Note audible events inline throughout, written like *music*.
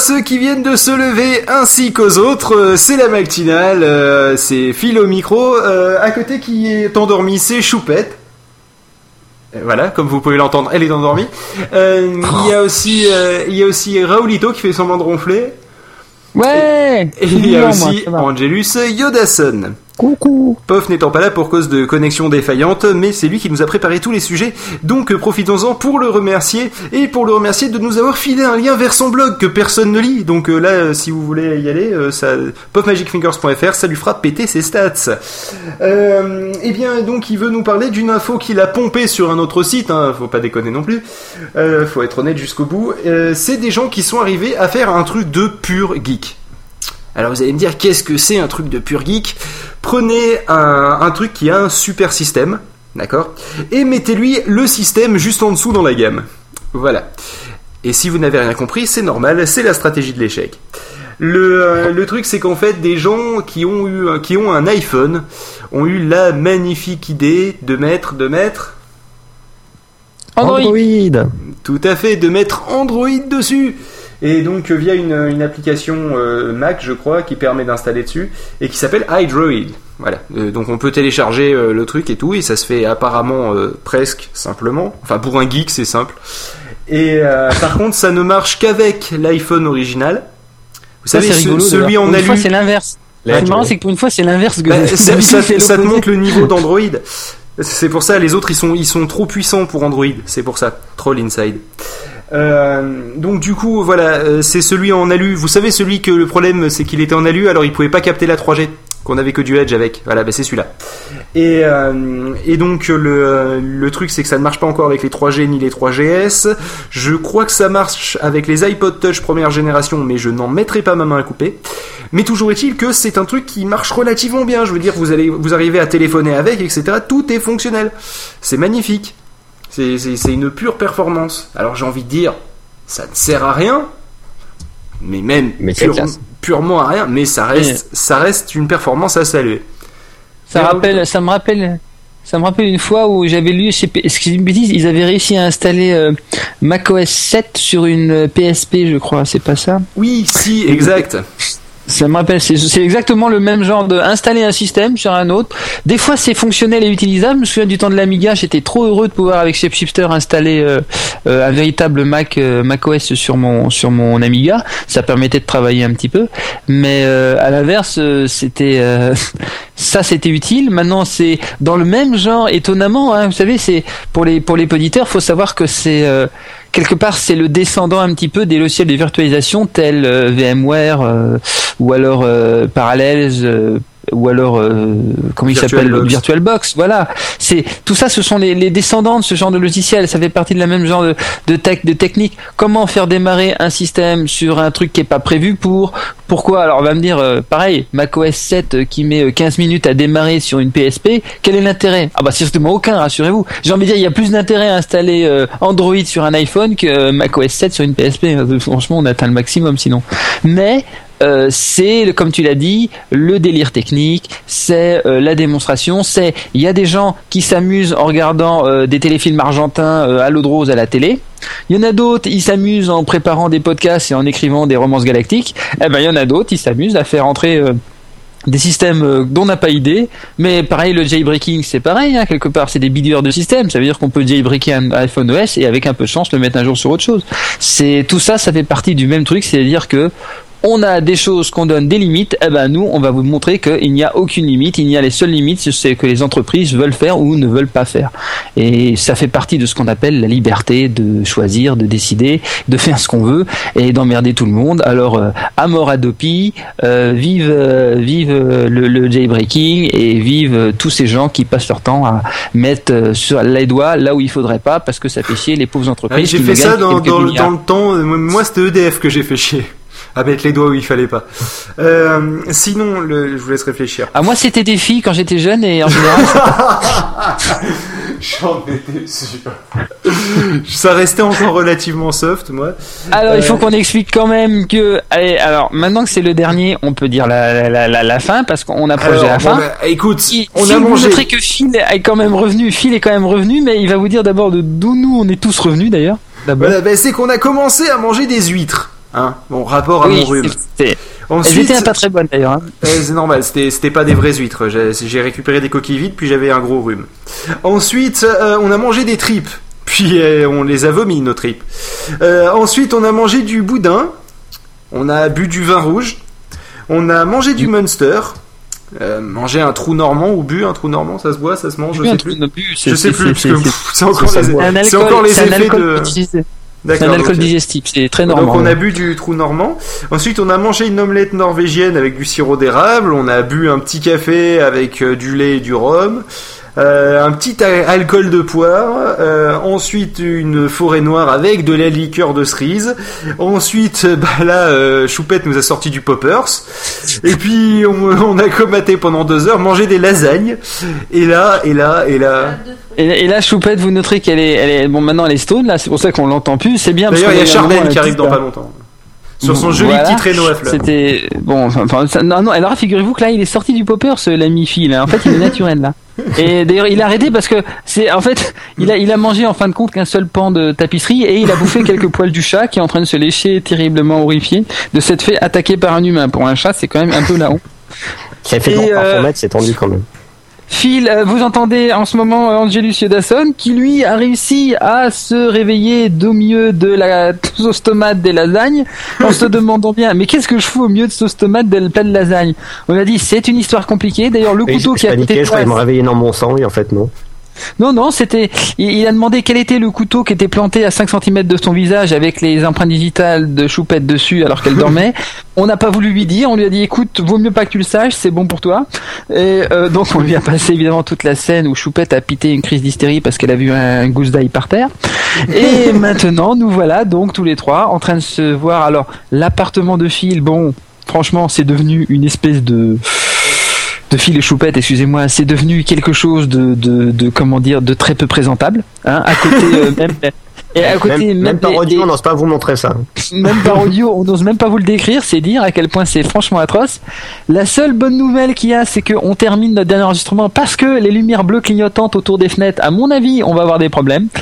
Ceux qui viennent de se lever ainsi qu'aux autres, euh, c'est la matinale, euh, c'est Phil au micro, euh, à côté qui est endormi c'est Choupette. Voilà, comme vous pouvez l'entendre, elle est endormie. Euh, il y a aussi, il y a aussi Raoulito qui fait semblant de ronfler. Ouais Et il y a aussi Angelus Yodason. Coucou. Pof n'étant pas là pour cause de connexion défaillante, mais c'est lui qui nous a préparé tous les sujets, donc euh, profitons-en pour le remercier, et pour le remercier de nous avoir filé un lien vers son blog que personne ne lit, donc euh, là, euh, si vous voulez y aller, ça, pofmagicfingers.fr, ça lui fera péter ses stats. Euh, et bien, donc, il veut nous parler d'une info qu'il a pompée sur un autre site, hein, faut pas déconner non plus, euh, faut être honnête jusqu'au bout, c'est des gens qui sont arrivés à faire un truc de pur geek. Alors vous allez me dire qu'est-ce que c'est un truc de pur geek? Prenez un, un truc qui a un super système, d'accord? Et mettez-lui le système juste en dessous dans la gamme. Voilà. Et si vous n'avez rien compris, c'est normal, c'est la stratégie de l'échec. Le, euh, le truc, c'est qu'en fait, des gens qui ont eu, un- qui ont un iPhone ont eu la magnifique idée de mettre, de mettre, Android, tout à fait, de mettre Android dessus. Et donc euh, via une, une application euh, Mac, je crois, qui permet d'installer dessus et qui s'appelle iDroid. Voilà. Euh, donc on peut télécharger euh, le truc et tout, et ça se fait apparemment presque simplement. Enfin pour un geek, c'est simple. Et par contre, ça ne marche qu'avec l'iPhone original. Vous Ça, savez, c'est ce- rigolo, celui en alu. c'est l'inverse. Tu marrant, c'est que pour une fois, c'est l'inverse que Bah, ça, ça- fait ça te montre le niveau *laughs* d'Android. C'est pour ça, les autres, ils sont, ils sont trop puissants pour Android. C'est pour ça. Troll Inside. Euh, donc du coup, voilà, euh, c'est celui en alu. Vous savez, celui que le problème, c'est qu'il était en alu, alors il pouvait pas capter la 3G, qu'on avait que du Edge avec. Voilà, bah, c'est celui-là. Et, euh, et donc le, le truc, c'est que ça ne marche pas encore avec les 3G ni les 3GS. Je crois que ça marche avec les iPod Touch première génération, mais je n'en mettrai pas ma main à couper. Mais toujours est-il que c'est un truc qui marche relativement bien. Je veux dire, vous allez, vous arrivez à téléphoner avec, etc. Tout est fonctionnel. C'est magnifique. C'est, une pure performance. Alors j'ai envie de dire, ça ne sert à rien, mais même Mais pure- purement à rien, mais ça reste, ça reste une performance à saluer. Ça rappelle, ça me rappelle, ça me rappelle une fois où j'avais lu, excusez une bêtise, ils avaient réussi à installer euh, macOS 7 sur une euh, PSP, je crois, c'est pas ça? Oui, si, exact. *laughs* Ça me rappelle, c'est exactement le même genre de installer un système sur un autre. Des fois, c'est fonctionnel et utilisable. Je me souviens du temps de l'Amiga, j'étais trop heureux de pouvoir avec Shapeshifter installer euh, euh, un véritable Mac euh, Mac OS sur mon sur mon Amiga. Ça permettait de travailler un petit peu. Mais euh, à l'inverse, euh, c'était *laughs* ça, c'était utile. Maintenant, c'est dans le même genre, étonnamment. Hein, vous savez, c'est pour les pour les auditeurs, faut savoir que c'est euh, quelque part c'est le descendant un petit peu des logiciels de virtualisation tels euh, VMware euh, ou alors euh, Parallels euh, ou alors euh, comment il s'appelle VirtualBox. Voilà. C'est tout ça ce sont les, les descendants de ce genre de logiciel. Ça fait partie de la même genre de de, tech, de technique. Comment faire démarrer un système sur un truc qui est pas prévu pour pourquoi? Alors on va me dire euh, pareil macOS 7 euh, qui met euh, 15 minutes à démarrer sur une PSP quel est l'intérêt? Ah bah certainement aucun rassurez-vous. J'ai envie de dire il y a plus d'intérêt à installer euh, Android sur un iPhone que euh, macOS 7 sur une PSP Euh, *laughs* franchement on atteint le maximum sinon. Mais euh, c'est, comme tu l'as dit, le délire technique, c'est euh, la démonstration, c'est il y a des gens qui s'amusent en regardant euh, des téléfilms argentins à l'eau de rose à la télé. Il y en a d'autres, ils s'amusent en préparant des podcasts et en écrivant des romances galactiques. Eh ben il y en a d'autres, ils s'amusent à faire entrer des systèmes dont on n'a pas idée, mais pareil le jailbreaking c'est pareil hein, quelque part c'est des bidouilleurs de système, ça veut dire qu'on peut jailbreaker un iPhone OS et avec un peu de chance le mettre un jour sur autre chose. C'est tout ça, ça fait partie du même truc, c'est-à-dire que on a des choses qu'on donne des limites, eh ben nous on va vous montrer qu'il n'y a aucune limite, il y a les seules limites, c'est ce que les entreprises veulent faire ou ne veulent pas faire. Et ça fait partie de ce qu'on appelle la liberté de choisir, de décider, de faire ce qu'on veut et d'emmerder tout le monde. Alors euh, à mort Adopi, euh, vive euh, vive euh, le, le jailbreaking et vive euh, tous ces gens qui passent leur temps à mettre sur les doigts là où il faudrait pas parce que ça fait chier les pauvres entreprises. j'ai qui fait ça dans, dans, dans le temps. Moi, c'était EDF que j'ai fait chier. À mettre les doigts où il fallait pas. Euh, sinon, le, je vous laisse réfléchir. Ah moi c'était des filles quand j'étais jeune et en général *laughs* J'en étais sûr. Ça restait encore relativement soft, moi. Alors, il faut Euh, qu'on explique quand même que. Allez, alors, maintenant que c'est le dernier, on peut dire la, la, la, la fin parce qu'on approche de la bon, fin. bah, écoute, Si- on si a vous mangé. noterez que Phil est quand même revenu. Phil est quand même revenu, mais il va vous dire d'abord de d'où nous on est tous revenus d'ailleurs. Voilà, bah, c'est qu'on a commencé à manger des huîtres. Hein Mon rapport à Oui, mon rhume. Elles Ensuite, étaient pas très bonnes d'ailleurs. hein. c'est normal, c'était pas des vraies huîtres. J'ai récupéré des coquilles vides, puis j'avais un gros rhume. Ensuite, euh, on a mangé des tripes, *laughs* puis euh, on les a vomi nos tripes. Euh, ensuite, on a mangé du boudin, on a bu du vin rouge, on a mangé du Munster, euh, mangé un trou normand ou bu un trou normand, ça se boit, ça se mange, je sais plus. Je sais plus, c'est- *laughs* encore les, encore les effets de. C'est un alcool ok. digestif, c'est très Donc normand. on a bu du trou normand. Ensuite on a mangé une omelette norvégienne avec du sirop d'érable. On a bu un petit café avec euh, du lait et du rhum. Euh, un petit alcool de poire. Euh, ensuite une forêt noire avec de la liqueur de cerise. Ensuite euh, bah là euh, Choupette nous a sorti du poppers. Et puis on, *laughs* on a comaté pendant deux heures, mangé des lasagnes. Et là et là et là. Et, et là, Choupette, vous noterez qu'elle est, elle est, bon, maintenant elle est stone, là, c'est pour ça qu'on l'entend plus, c'est bien. D'ailleurs il y a elle qui arrive dans pas longtemps. Sur son joli Voilà. petit traîneau à fleurs. C'était bon. Enfin, ça- non, non. Alors figurez-vous que là, il est sorti du popper, ce l'ami Phil. hein. En fait, il est naturel là. *laughs* Et d'ailleurs, il a arrêté parce que c'est en fait, il a il a mangé en fin de compte qu'un seul pan de tapisserie et il a bouffé quelques poils du chat qui est en train de se lécher terriblement horrifié de s'être fait attaquer par un humain. Pour un chat, c'est quand même un peu la honte. Qui a fait Et, par euh, son mètre, c'est tendu quand même. Phil, euh, vous entendez en ce moment euh, Angelus Yodasson qui lui a réussi à se réveiller au milieu de la *laughs* sauce tomate des lasagnes en se *laughs* demandant bien mais qu'est-ce que je fous au milieu de sauce tomate des plats de lasagne? On a dit c'est une histoire compliquée. D'ailleurs le Et couteau je qui a de je croyais toi, me réveiller dans mon sang, et en fait non. Non, non, c'était. Il, a demandé quel était le couteau qui était planté à 5 cm de son visage avec les empreintes digitales de Choupette dessus alors qu'elle dormait. *laughs* On n'a pas voulu lui dire. On lui a dit écoute, vaut mieux pas que tu le saches, c'est bon pour toi. Et euh, donc on lui a passé évidemment toute la scène où Choupette a pité une crise d'hystérie parce qu'elle a vu un gousse d'ail par terre. Et *laughs* maintenant, nous voilà donc tous les trois en train de se voir. Alors l'appartement de Phil, bon, franchement, c'est devenu une espèce de de fil et choupette, excusez-moi, c'est devenu quelque chose de, de, de comment dire, de très peu présentable. Hein, à côté euh, *laughs* même. Et à côté, Même, même, même par audio, on n'ose pas vous montrer ça. même par audio, *laughs* on n'ose même pas vous le décrire, c'est dire à quel point c'est franchement atroce. La seule bonne nouvelle qu'il y a, c'est qu'on termine notre dernier enregistrement parce que les lumières bleues clignotantes autour des fenêtres, à mon avis, on va avoir des problèmes. *laughs*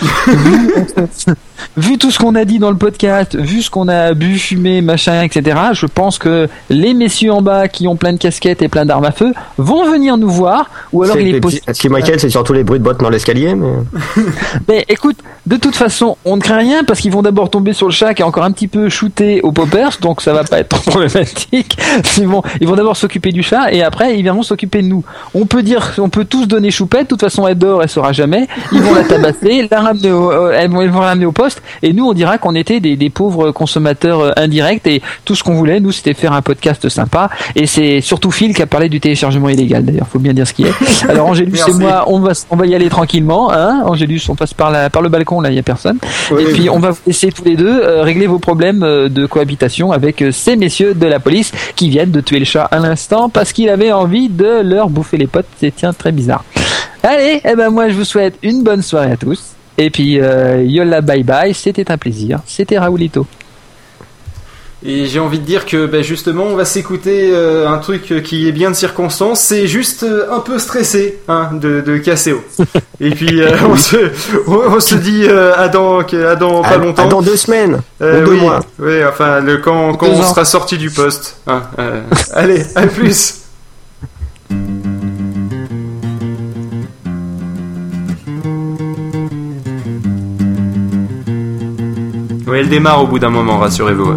vu, tout ce qu'on a dit dans le podcast, vu ce qu'on a bu, fumé, machin, etc., je pense que les messieurs en bas qui ont plein de casquettes et plein d'armes à feu vont venir nous voir, ou alors il est possible. Ce qui m'inquiète, c'est surtout les bruits de bottes dans l'escalier, mais. *laughs* Mais écoute, de toute façon, on ne craint rien parce qu'ils vont d'abord tomber sur le chat qui est encore un petit peu shooté au poppers, donc ça va pas être trop *laughs* problématique. Ils vont, ils vont d'abord s'occuper du chat et après ils viendront s'occuper de nous. On peut dire, on peut tous donner choupette. De toute façon, elle dort, elle saura jamais. Ils vont la tabasser, la ramener au, euh, ils vont la ramener au poste et nous on dira qu'on était des, des pauvres consommateurs euh, indirects et tout ce qu'on voulait, nous, c'était faire un podcast sympa. Et c'est surtout Phil qui a parlé du téléchargement illégal d'ailleurs. Faut bien dire ce qui est. *laughs* Alors Angélus et moi, on va, on va y aller tranquillement. Hein Angélus, on passe par la, par le balcon là, il y a personne. Oui, Et oui. puis on va vous laisser tous les deux euh, régler vos problèmes euh, de cohabitation avec ces messieurs de la police qui viennent de tuer le chat à l'instant parce qu'il avait envie de leur bouffer les potes. C'est tiens très bizarre. Allez, eh ben moi je vous souhaite une bonne soirée à tous. Et puis euh, yola bye bye, c'était un plaisir. C'était Raoulito. Et j'ai envie de dire que bah, justement, on va s'écouter euh, un truc qui est bien de circonstance. C'est juste euh, un peu stressé hein, de, de Casseo. *laughs* Et puis euh, on, se, on, on se dit euh, à dans, à dans pas longtemps. dans deux semaines. Euh, ou deux oui, mois. oui, enfin le, quand, quand on ans. sera sorti du poste. hein, euh, allez, à plus. Elle démarre au bout d'un moment, rassurez-vous.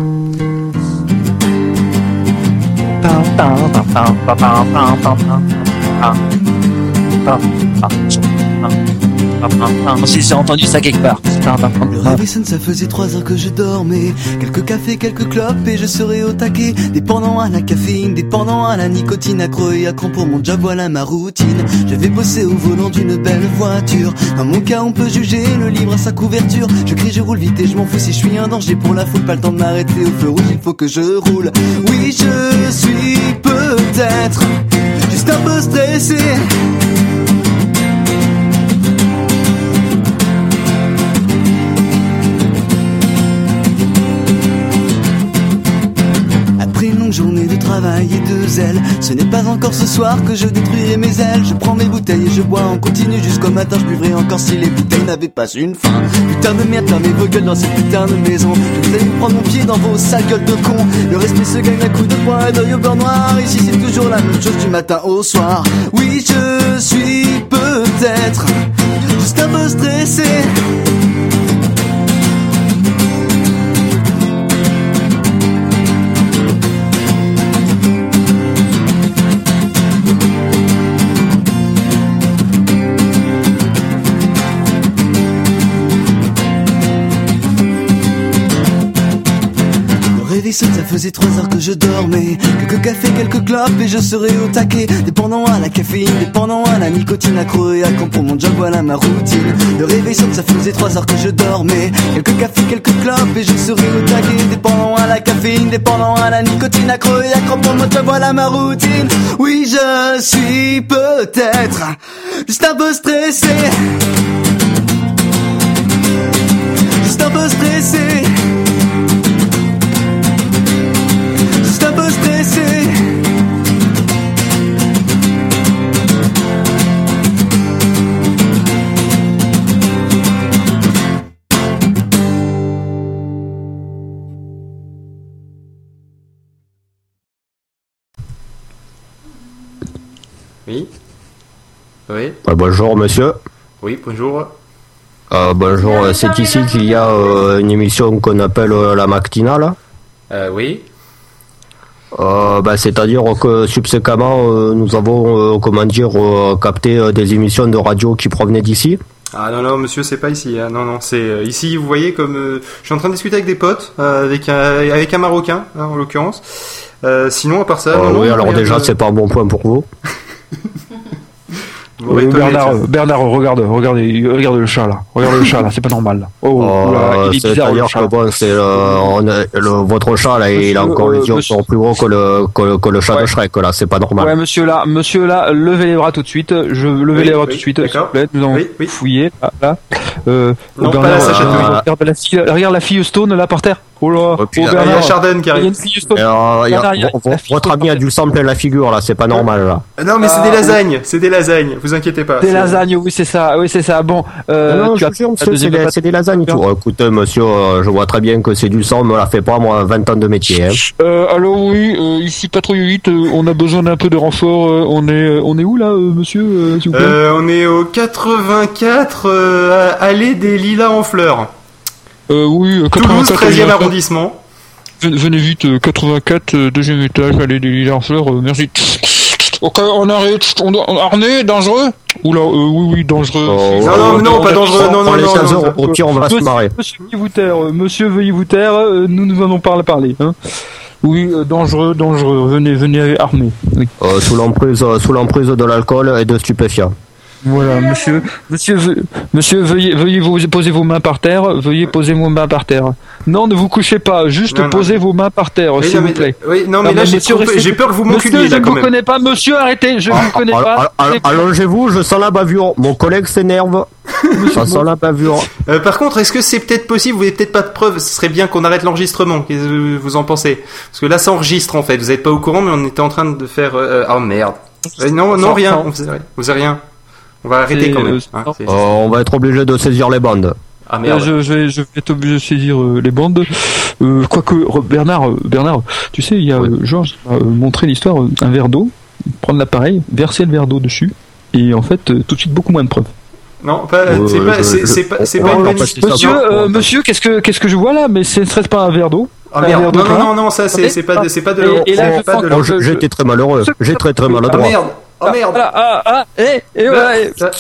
J'ai entendu ça quelque part. Le réveil sonne, ça faisait trois heures que je dormais. Quelques cafés, quelques clopes et je serais au taquet. Dépendant à la caféine, dépendant à la nicotine, accro et accro pour mon job, voilà ma routine. Je vais bosser au volant d'une belle voiture. Dans mon cas, on peut juger le livre à sa couverture. Je crie, je roule vite et je m'en fous si je suis un danger pour la foule. Pas le temps de m'arrêter au feu rouge, il faut que je roule. Oui, je suis peut-être juste un peu stressé. Travail de zèle. Ce n'est pas encore ce soir que je détruirai mes ailes. Je prends mes bouteilles et je bois en continu jusqu'au matin. Je buvrai encore si les bouteilles n'avaient pas une fin. Putain de merde, fermez vos gueules dans cette putain de maison. Vous allez prendre mon pied dans vos sales gueules de con. Le respect se gagne à coup de poing et d'œil au beurre noir. Ici c'est toujours la même chose du matin au soir. Oui, je suis peut-être juste un peu stressé. Ça faisait trois heures que je dormais. Quelques cafés, quelques clopes et je serais au taquet. Dépendant à la caféine, dépendant à la nicotine, accro et quand pour mon job, voilà ma routine. Le réveil ça faisait trois heures que je dormais. Quelques cafés, quelques clopes et je serais au taquet. Dépendant à la caféine, dépendant à la nicotine, accro et quand pour mon job, voilà ma routine. Oui, je suis peut-être juste un peu stressé. Juste un peu stressé. Oui. Euh, bonjour monsieur. Oui, bonjour. Euh, bonjour, c'est ici qu'il y a euh, une émission qu'on appelle euh, la matinale. Euh, oui. Euh, bah, C'est-à-dire que subséquemment, euh, nous avons, euh, comment dire, euh, capté euh, des émissions de radio qui provenaient d'ici. Ah non, non, monsieur, c'est pas ici. hein. Non, non, c'est euh, ici, vous voyez, comme euh, je suis en train de discuter avec des potes, euh, avec, un, avec un Marocain, hein, en l'occurrence. Euh, sinon, à part ça... Euh, non, oui, non, alors déjà, de- c'est pas un bon point pour vous. *laughs* Vous Bernard, euh, Bernard, regarde, regarde, regarde le chat là, regarde le chat là, c'est pas normal. Là. Oh, Euh, oula, il est bizarre C'est-à-dire le chat. que bon, euh, est- le, votre chat là, il a encore euh, les yeux monsieur- plus gros que le, que, le- que le chat Ouais. de Shrek là, c'est pas normal. Ouais, monsieur là, monsieur là, levez les bras tout de suite. Je levez Oui, les bras oui, tout de suite, s'il d'accord. vous plaît. Nous allons Oui, oui. fouiller là. là. Euh, Non, oh, pas Bernard, la Sacha euh, Touille. regarde la fille, regarde la fille Stone là par terre. Oh là, Oh, Il y a Chardon qui il y a arrive. euh, y a- votre ami a du sang plein la figure là, c'est pas normal là. Ah Non, mais c'est Ah, des lasagnes, c'est des lasagnes, vous inquiétez pas. Des lasagnes, oui c'est ça, oui c'est ça. Bon, euh, non, tu as c'est des, lasagnes. tout. Euh, écoutez, monsieur, euh, je vois très bien que c'est du sang, me la fait pas, moi, 20 ans de métier. Hein. Euh, alors oui, euh, ici patrouille 8, euh, on a besoin d'un peu de renfort. euh, on est, euh, on est où là, euh, monsieur, euh, s'il vous plaît? Euh, on est au 84 euh, allée des Lilas en fleurs. Euh, Oui, euh, Toulouse, 84, 13e euh, arrondissement. Venez vite, euh, 84, euh, deuxième étage, allez des lilas en fleurs, euh, merci. Ok, on arrête, on doit, on- Arnais, dangereux? Oula, euh, oui, oui, dangereux. Oh, Non, non, non, pas dangereux, non, non, les non, 15 non, heures, au tir, on va se Monsieur, marrer. monsieur, veuillez vous taire, monsieur, veuillez vous taire, euh, nous nous allons parler, parler. Hein. Oui, euh, dangereux, dangereux, venez, venez armé. Oui. Euh, sous l'emprise, euh, sous l'emprise de l'alcool et de stupéfiants. Voilà, monsieur, monsieur, ve- monsieur, veuillez, veuillez vous poser vos mains par terre, veuillez poser vos mains par terre. Non, ne vous couchez pas, juste Non, non. posez vos mains par terre, Oui, s'il non, vous mais, plaît. oui, non, mais Non, là, j'ai monsieur, restez- peur que vous Monsieur, m'enculiez, je là, ne vous même. connais pas, monsieur, arrêtez, je ne vous connais Al- pas. al- Allongez-vous, je sens la bavure. Mon collègue s'énerve. Ça sent la bavure. Euh, par contre, est-ce que c'est peut-être possible, vous n'avez peut-être pas de preuves, ce serait bien qu'on arrête l'enregistrement, qu'est-ce que vous en pensez? Parce que là, ça enregistre en fait, vous n'êtes pas au courant, mais on était en train de faire... Euh, oh merde. Euh, non, non, rien, on faisait rien. On va arrêter quand même. euh, hein, Euh, on va être obligé de saisir les bandes. Ah Euh, merde. je, je vais, je vais être obligé de saisir euh, les bandes. Euh, quoique, Bernard, Bernard, tu sais, il y a Oui. euh, Georges qui m'a euh, montré l'histoire, un verre d'eau, prendre l'appareil, verser le verre d'eau dessus, et en fait, tout de suite beaucoup moins de preuves. Non, pas, Euh, c'est pas, je- c'est, pas, c'est pas une Monsieur, euh, monsieur, qu'est-ce que qu'est-ce que je vois là? Mais ce ne serait pas un verre d'eau? Ah merde. Non, non, non, non, ça, c'est, c'est pas, de- c'est pas de l'eau. Oh, été très malheureux. J'ai très très Ah maladroit. merde. Oh merde. Ah, ah, ah, et, et voilà. Ça-